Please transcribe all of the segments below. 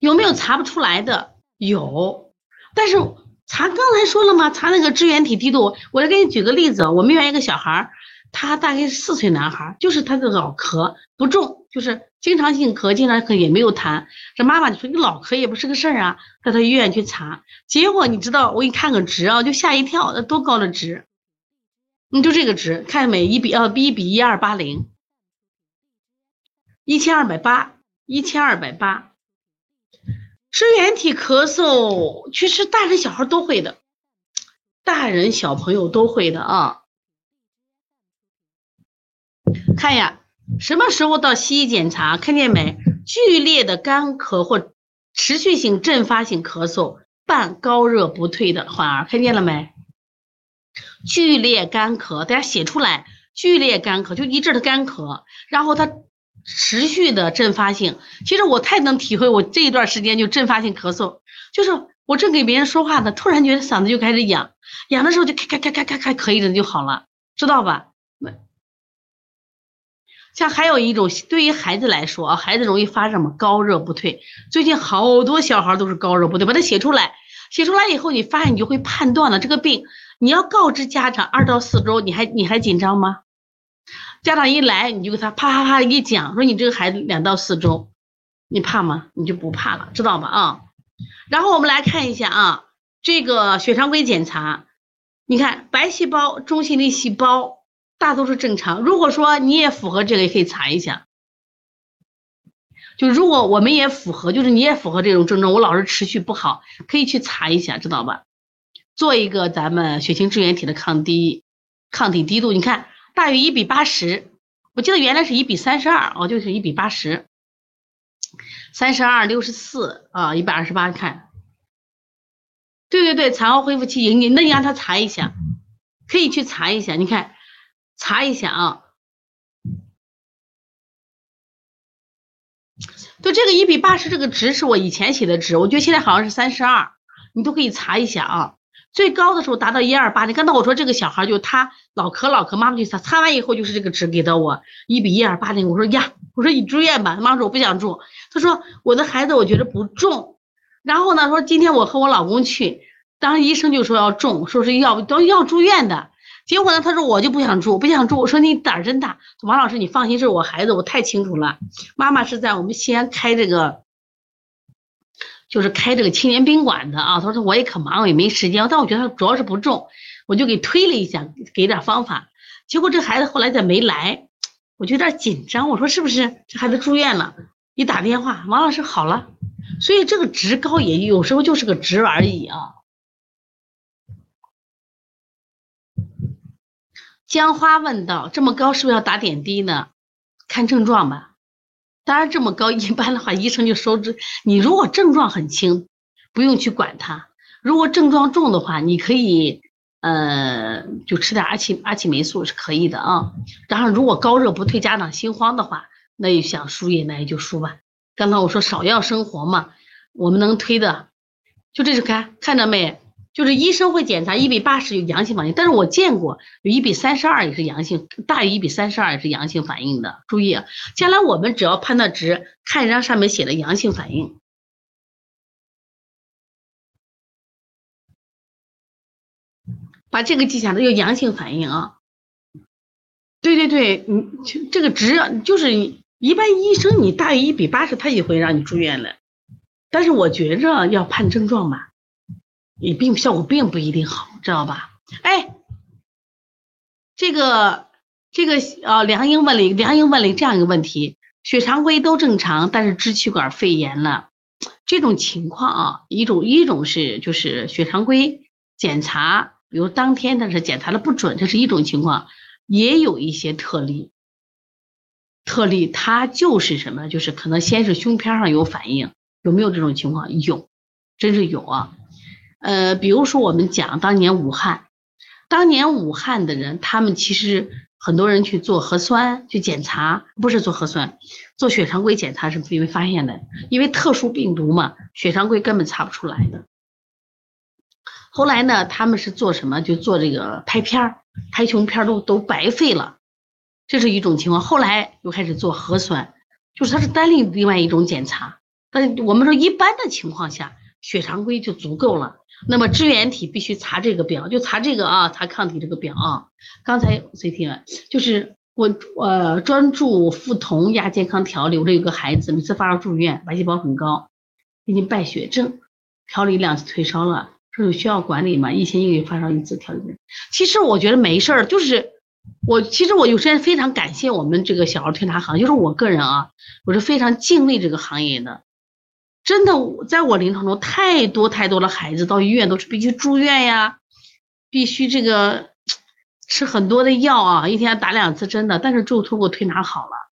有没有查不出来的？有，但是查刚才说了吗？查那个支原体低度，我再给你举个例子，我们院一个小孩儿，他大概四岁男孩，就是他的脑壳不重，就是经常性咳，经常咳也没有痰。这妈妈就说你脑壳也不是个事儿啊，带他医院去查，结果你知道，我给你看个值啊，就吓一跳，那多高的值？你就这个值，看见没？一比呃，B 比一二八零，一千二百八，一千二百八。支原体咳嗽，其实大人小孩都会的，大人小朋友都会的啊。看呀，什么时候到西医检查？看见没？剧烈的干咳或持续性阵发性咳嗽，伴高热不退的患儿，看见了没？剧烈干咳，大家写出来。剧烈干咳就一阵的干咳，然后他持续的阵发性。其实我太能体会，我这一段时间就阵发性咳嗽，就是我正给别人说话呢，突然觉得嗓子就开始痒，痒的时候就咔咔咔咔咔咔咳一阵就好了，知道吧？像还有一种，对于孩子来说啊，孩子容易发什么高热不退。最近好多小孩都是高热不退，把它写出来，写出来以后，你发现你就会判断了这个病。你要告知家长二到四周，你还你还紧张吗？家长一来你就给他啪啪啪一讲，说你这个孩子两到四周，你怕吗？你就不怕了，知道吧？啊，然后我们来看一下啊，这个血常规检查，你看白细胞、中性粒细胞大多数正常。如果说你也符合这个，也可以查一下。就如果我们也符合，就是你也符合这种症状，我老是持续不好，可以去查一下，知道吧？做一个咱们血清支原体的抗低抗体低度，你看大于一比八十，我记得原来是一比三十二，哦，就是一比八十，三十二六十四啊，一百二十八，看，对对对，产后恢复期营，你那你让他查一下，可以去查一下，你看查一下啊，就这个一比八十这个值是我以前写的值，我觉得现在好像是三十二，你都可以查一下啊。最高的时候达到一二八，你刚才我说这个小孩就他脑壳脑壳，妈妈就擦擦完以后就是这个值给到我一比一二八零，我说呀，我说你住院吧，妈妈说我不想住，他说我的孩子我觉得不重，然后呢说今天我和我老公去，当时医生就说要重，说是要都要住院的，结果呢他说我就不想住，不想住，我说你胆真大，王老师你放心，这是我孩子，我太清楚了，妈妈是在我们西安开这个。就是开这个青年宾馆的啊，他说我也可忙，我也没时间，但我觉得他主要是不重，我就给推了一下，给点方法。结果这孩子后来再没来，我就有点紧张。我说是不是这孩子住院了？一打电话，王老师好了。所以这个职高也有时候就是个职而已啊。江花问道：这么高是不是要打点滴呢？看症状吧。当然这么高，一般的话医生就收治。你如果症状很轻，不用去管它；如果症状重的话，你可以，呃，就吃点阿奇阿奇霉素是可以的啊。然后如果高热不退，家长心慌的话，那也想输液，那也就输吧。刚才我说少要生活嘛，我们能推的，就这就看看着没？就是医生会检查一比八十有阳性反应，但是我见过有一比三十二也是阳性，大于一比三十二也是阳性反应的。注意，将来我们只要判断值，看一张上面写的阳性反应，把这个记下来，有阳性反应啊。对对对，你这个值就是一般医生你大于一比八十，他也会让你住院的。但是我觉着要判症状吧。也并效果并不一定好，知道吧？哎，这个这个呃，梁英问了梁英问了这样一个问题：血常规都正常，但是支气管肺炎了，这种情况啊，一种一种是就是血常规检查，比如当天但是检查的不准，这是一种情况；也有一些特例，特例它就是什么？就是可能先是胸片上有反应，有没有这种情况？有，真是有啊。呃，比如说我们讲当年武汉，当年武汉的人，他们其实很多人去做核酸去检查，不是做核酸，做血常规检查是因为发现的，因为特殊病毒嘛，血常规根本查不出来的。后来呢，他们是做什么？就做这个拍片儿，拍胸片都都白费了，这是一种情况。后来又开始做核酸，就是它是单另另外一种检查，但我们说一般的情况下，血常规就足够了。那么支原体必须查这个表，就查这个啊，查抗体这个表啊。刚才 CT 就是我呃专注复酮亚健康调理，我这有个孩子，每次发烧住院，白细胞很高，已经败血症，调理两次退烧了，说有需要管理吗？一天一个月发烧一次调理。其实我觉得没事儿，就是我其实我有时间非常感谢我们这个小儿推拿行，就是我个人啊，我是非常敬畏这个行业的。真的，在我临床中，太多太多的孩子到医院都是必须住院呀，必须这个 吃很多的药啊，一天打两次针的，但是就通过推拿好了。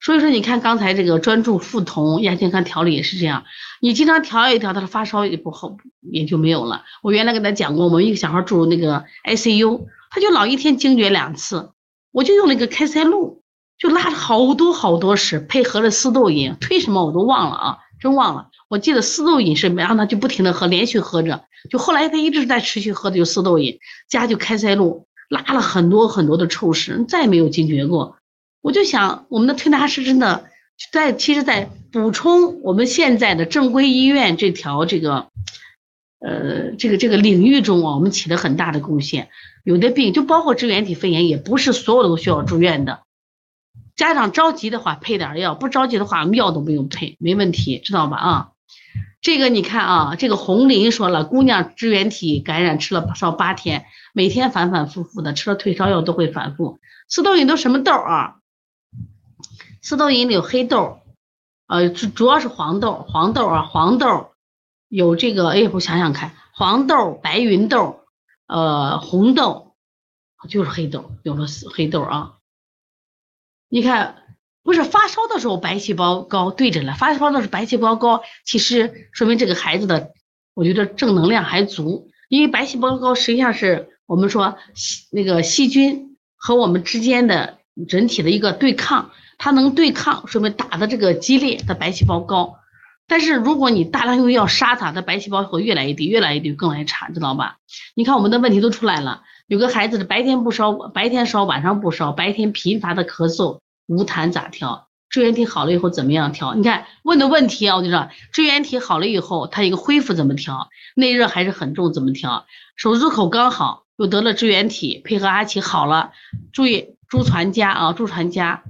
所以说，你看刚才这个专注复酮亚健康调理也是这样，你经常调一调，他的发烧也不好，也就没有了。我原来跟他讲过，我们一个小孩住那个 ICU，他就老一天惊厥两次，我就用那个开塞露，就拉了好多好多屎，配合了四豆饮，推什么我都忘了啊。真忘了，我记得四豆饮是，然后他就不停的喝，连续喝着，就后来他一直在持续喝的就四豆饮，加就开塞露，拉了很多很多的臭屎，再也没有惊厥过。我就想，我们的推拿师真的在，其实，在补充我们现在的正规医院这条这个，呃，这个这个领域中啊，我们起了很大的贡献。有的病就包括支原体肺炎，也不是所有的都需要住院的。家长着急的话配点药，不着急的话药都不用配，没问题，知道吧？啊，这个你看啊，这个红林说了，姑娘支原体感染吃了烧八天，每天反反复复的吃了退烧药都会反复。四豆饮都什么豆啊？四豆饮里有黑豆，呃，主主要是黄豆，黄豆啊，黄豆有这个，哎，我想想看，黄豆、白芸豆，呃，红豆就是黑豆，有了黑豆啊。你看，不是发烧的时候白细胞高对着了，发烧的时候白细胞高，其实说明这个孩子的，我觉得正能量还足。因为白细胞高实际上是我们说那个细菌和我们之间的人体的一个对抗，它能对抗，说明打的这个激烈，它白细胞高。但是如果你大量用药杀它，它白细胞会越来越低，越来越低，更来越差，知道吧？你看我们的问题都出来了。有个孩子的白天不烧，白天烧，晚上不烧，白天频繁的咳嗽，无痰咋调？支原体好了以后怎么样调？你看问的问题啊，我就说支原体好了以后，他一个恢复怎么调？内热还是很重，怎么调？手足口刚好又得了支原体，配合阿奇好了，注意朱传家啊，朱传家，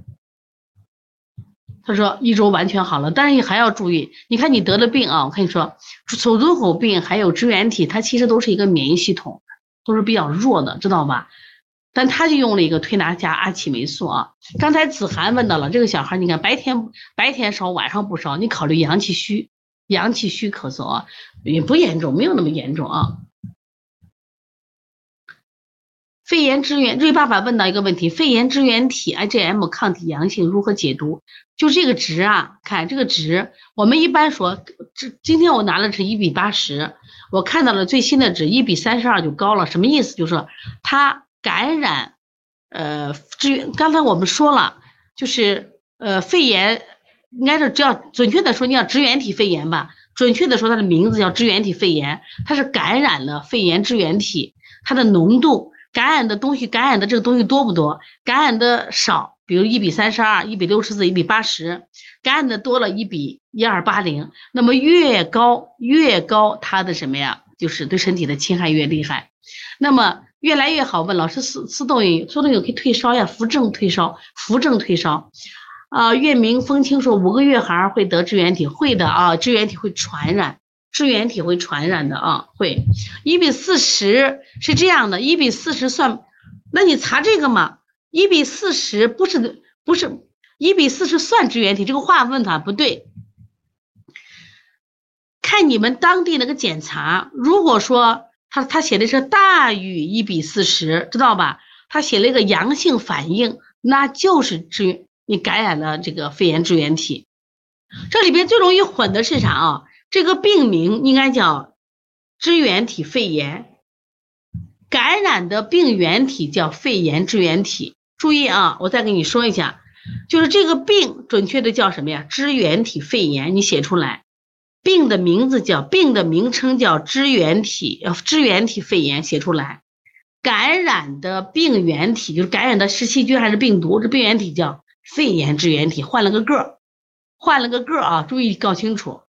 他说一周完全好了，但是你还要注意，你看你得了病啊，我跟你说手足口病还有支原体，它其实都是一个免疫系统。都是比较弱的，知道吧？但他就用了一个推拿加阿奇霉素啊。刚才子涵问到了这个小孩，你看白天白天烧，晚上不烧，你考虑阳气虚，阳气虚咳嗽啊，也不严重，没有那么严重啊。肺炎支原瑞爸爸问到一个问题：肺炎支原体 IgM 抗体阳性如何解读？就这个值啊，看这个值，我们一般说，这今天我拿的是一比八十。我看到了最新的值一比三十二就高了，什么意思？就是它感染，呃，支原刚才我们说了，就是呃肺炎，应该是叫准确的说，你要支原体肺炎吧。准确的说，它的名字叫支原体肺炎，它是感染了肺炎支原体，它的浓度感染的东西，感染的这个东西多不多？感染的少，比如一比三十二、一比六十四、一比八十。感染的多了一比一二八零，那么越高越高，它的什么呀？就是对身体的侵害越厉害。那么越来越好。问老师，四四豆饮，四豆饮可以退烧呀？扶正退烧，扶正退烧。啊，月明风清说五个月孩儿会得支原体，会的啊，支原体会传染，支原体会传染的啊，会。一比四十是这样的，一比四十算，那你查这个嘛？一比四十不是不是。一比四十算支原体，这个话问法不对。看你们当地那个检查，如果说他他写的是大于一比四十，知道吧？他写了一个阳性反应，那就是支你感染了这个肺炎支原体。这里边最容易混的是啥啊？这个病名应该叫支原体肺炎，感染的病原体叫肺炎支原体。注意啊，我再跟你说一下。就是这个病，准确的叫什么呀？支原体肺炎，你写出来。病的名字叫病的名称叫支原体，呃，支原体肺炎写出来。感染的病原体就是感染的是细菌还是病毒？这病原体叫肺炎支原体，换了个个。换了个个啊，注意搞清楚。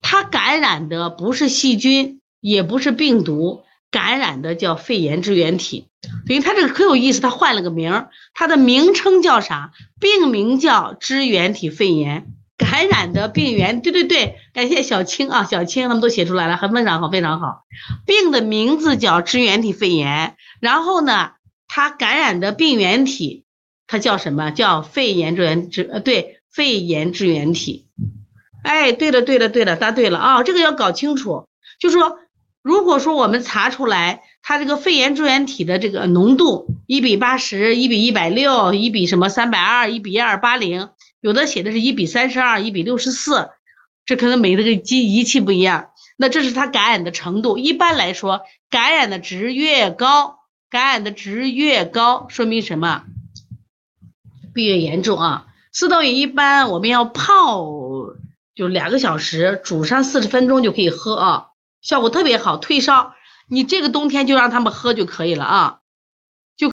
它感染的不是细菌，也不是病毒，感染的叫肺炎支原体。所以它这个可有意思，它换了个名儿，它的名称叫啥？病名叫支原体肺炎，感染的病原，对对对，感谢小青啊，小青他们都写出来了，很非常好，非常好。病的名字叫支原体肺炎，然后呢，它感染的病原体，它叫什么？叫肺炎支原支呃，对，肺炎支原体。哎，对了对了对了，答对了啊！这个要搞清楚，就说如果说我们查出来它这个肺炎支原体的这个浓度一比八十，一比一百六，一比什么三百二，一比一二八零，有的写的是一比三十二，一比六十四，这可能每个机仪器不一样。那这是它感染的程度。一般来说，感染的值越高，感染的值越高，说明什么？病越严重啊！四豆饮一般我们要泡。就两个小时，煮上四十分钟就可以喝啊，效果特别好，退烧。你这个冬天就让他们喝就可以了啊。